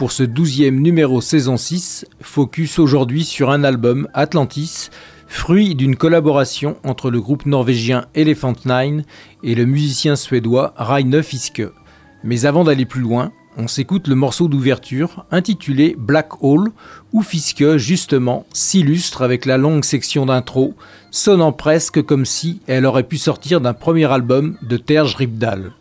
Pour ce douzième numéro saison 6, focus aujourd'hui sur un album, Atlantis, fruit d'une collaboration entre le groupe norvégien Elephant Nine et le musicien suédois Raine Fiske. Mais avant d'aller plus loin, on s'écoute le morceau d'ouverture intitulé Black Hole, où Fiske, justement, s'illustre avec la longue section d'intro, sonnant presque comme si elle aurait pu sortir d'un premier album de Terge Ripdal.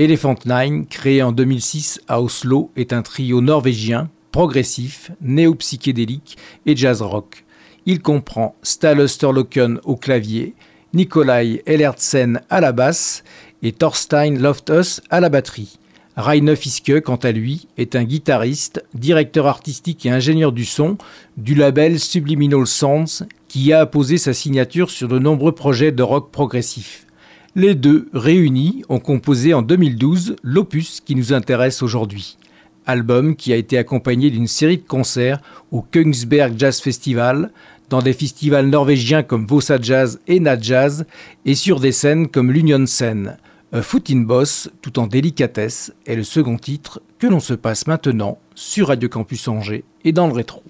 Elephant Nine, créé en 2006 à Oslo, est un trio norvégien, progressif, néo-psychédélique et jazz rock. Il comprend Stale Osterloken au clavier, Nikolai Ellertsen à la basse et Thorstein Loftus à la batterie. Rainer Fiske, quant à lui, est un guitariste, directeur artistique et ingénieur du son du label Subliminal Sounds qui a apposé sa signature sur de nombreux projets de rock progressif. Les deux, réunis, ont composé en 2012 l'opus qui nous intéresse aujourd'hui. Album qui a été accompagné d'une série de concerts au Königsberg Jazz Festival, dans des festivals norvégiens comme Vossa Jazz et Nat Jazz, et sur des scènes comme l'Union Scène. A Foot in Boss, tout en délicatesse, est le second titre que l'on se passe maintenant sur Radio Campus Angers et dans le rétro.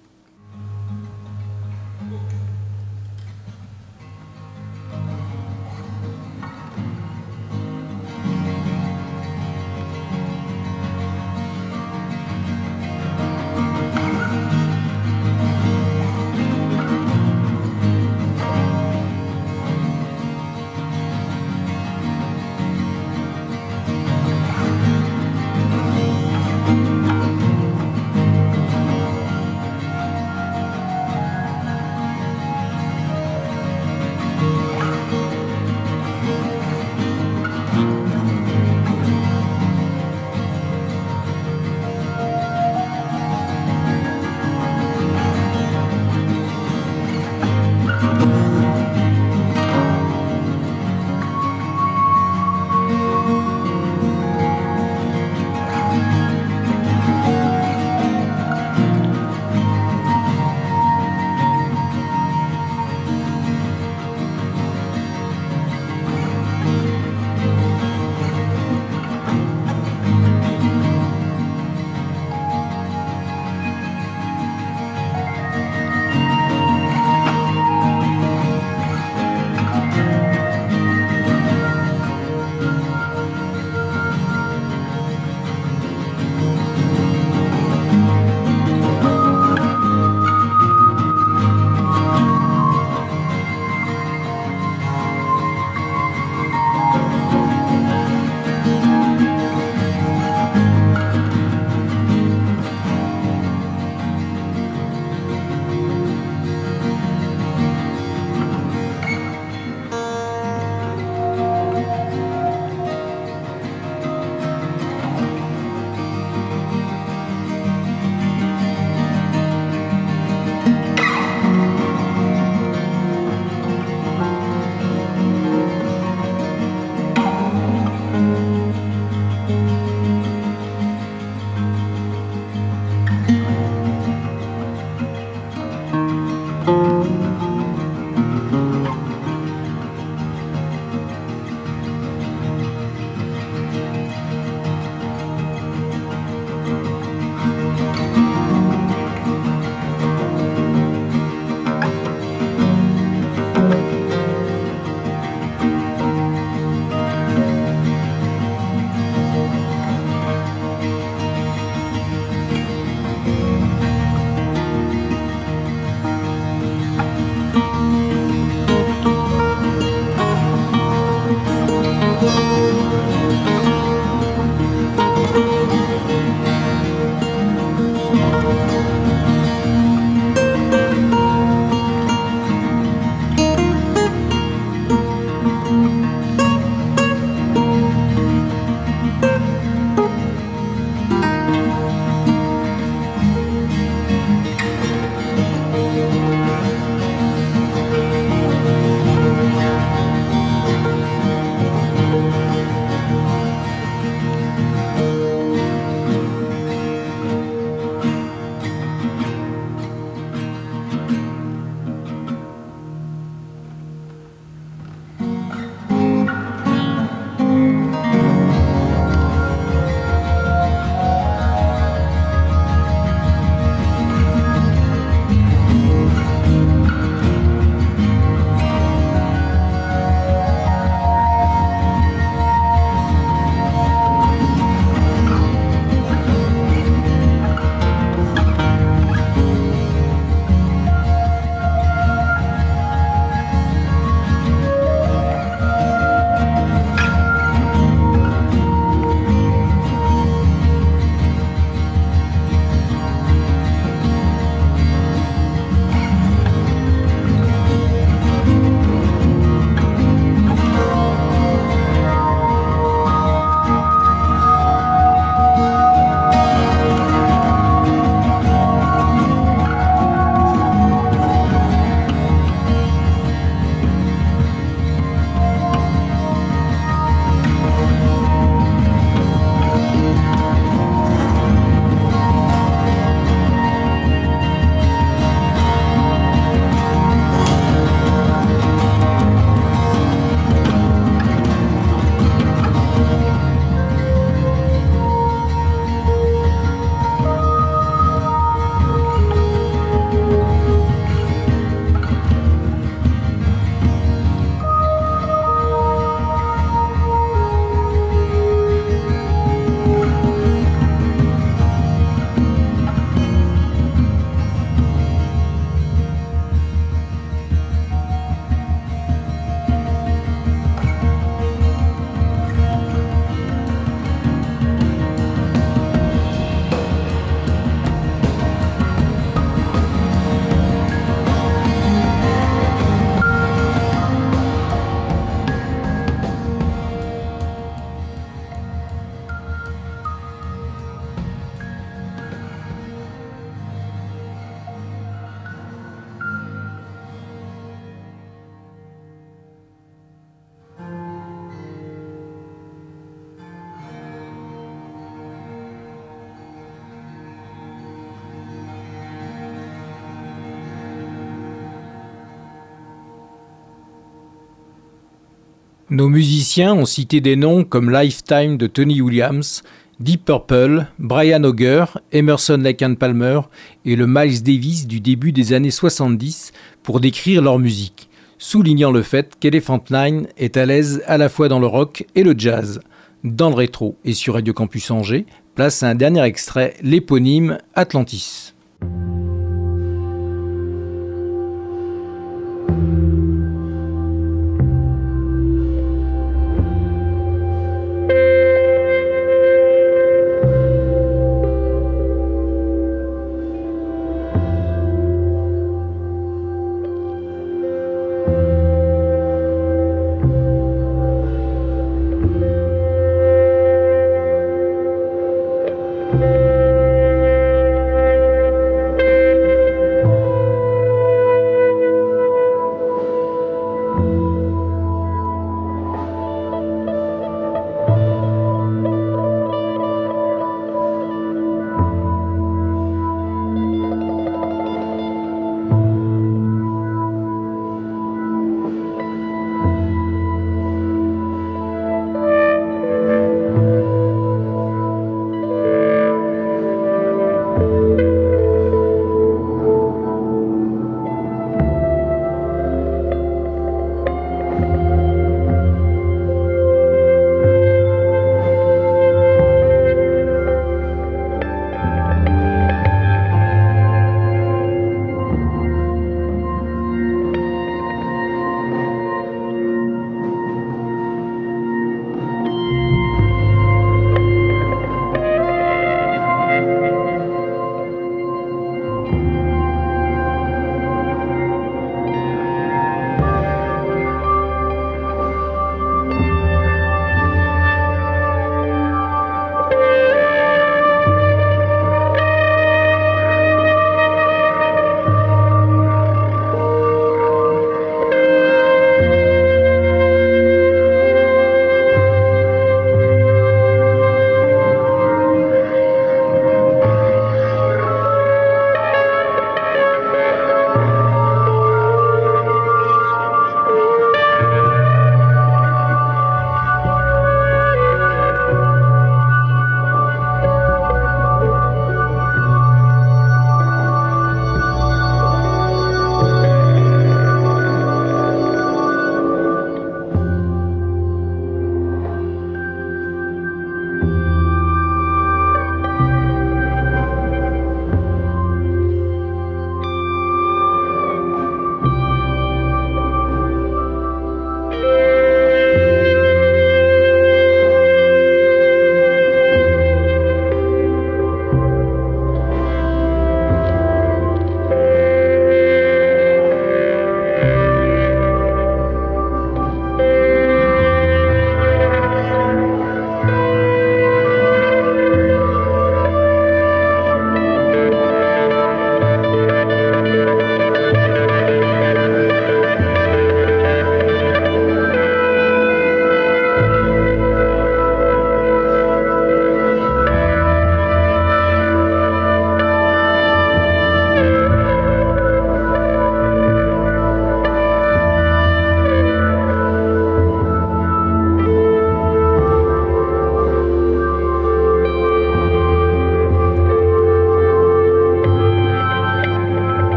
Nos musiciens ont cité des noms comme Lifetime de Tony Williams, Deep Purple, Brian Auger, Emerson Lake Palmer et le Miles Davis du début des années 70 pour décrire leur musique, soulignant le fait qu'Elephant Nine est à l'aise à la fois dans le rock et le jazz. Dans le rétro et sur Radio Campus Angers, place un dernier extrait, l'éponyme Atlantis.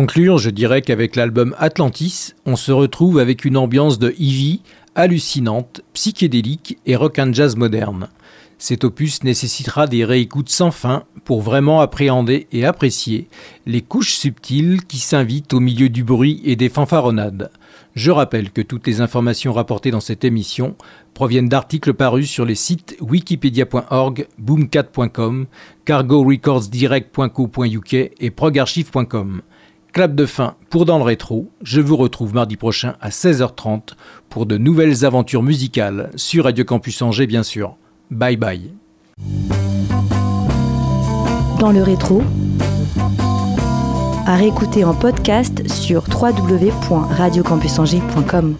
Conclure, je dirais qu'avec l'album Atlantis, on se retrouve avec une ambiance de Ivy hallucinante, psychédélique et rock and jazz moderne. Cet opus nécessitera des réécoutes sans fin pour vraiment appréhender et apprécier les couches subtiles qui s'invitent au milieu du bruit et des fanfaronnades. Je rappelle que toutes les informations rapportées dans cette émission proviennent d'articles parus sur les sites wikipedia.org, boomcat.com, cargorecordsdirect.co.uk et progarchive.com. Clap de fin pour Dans le Rétro. Je vous retrouve mardi prochain à 16h30 pour de nouvelles aventures musicales sur Radio Campus Angers, bien sûr. Bye bye. Dans le rétro, à réécouter en podcast sur www.radiocampusangers.com.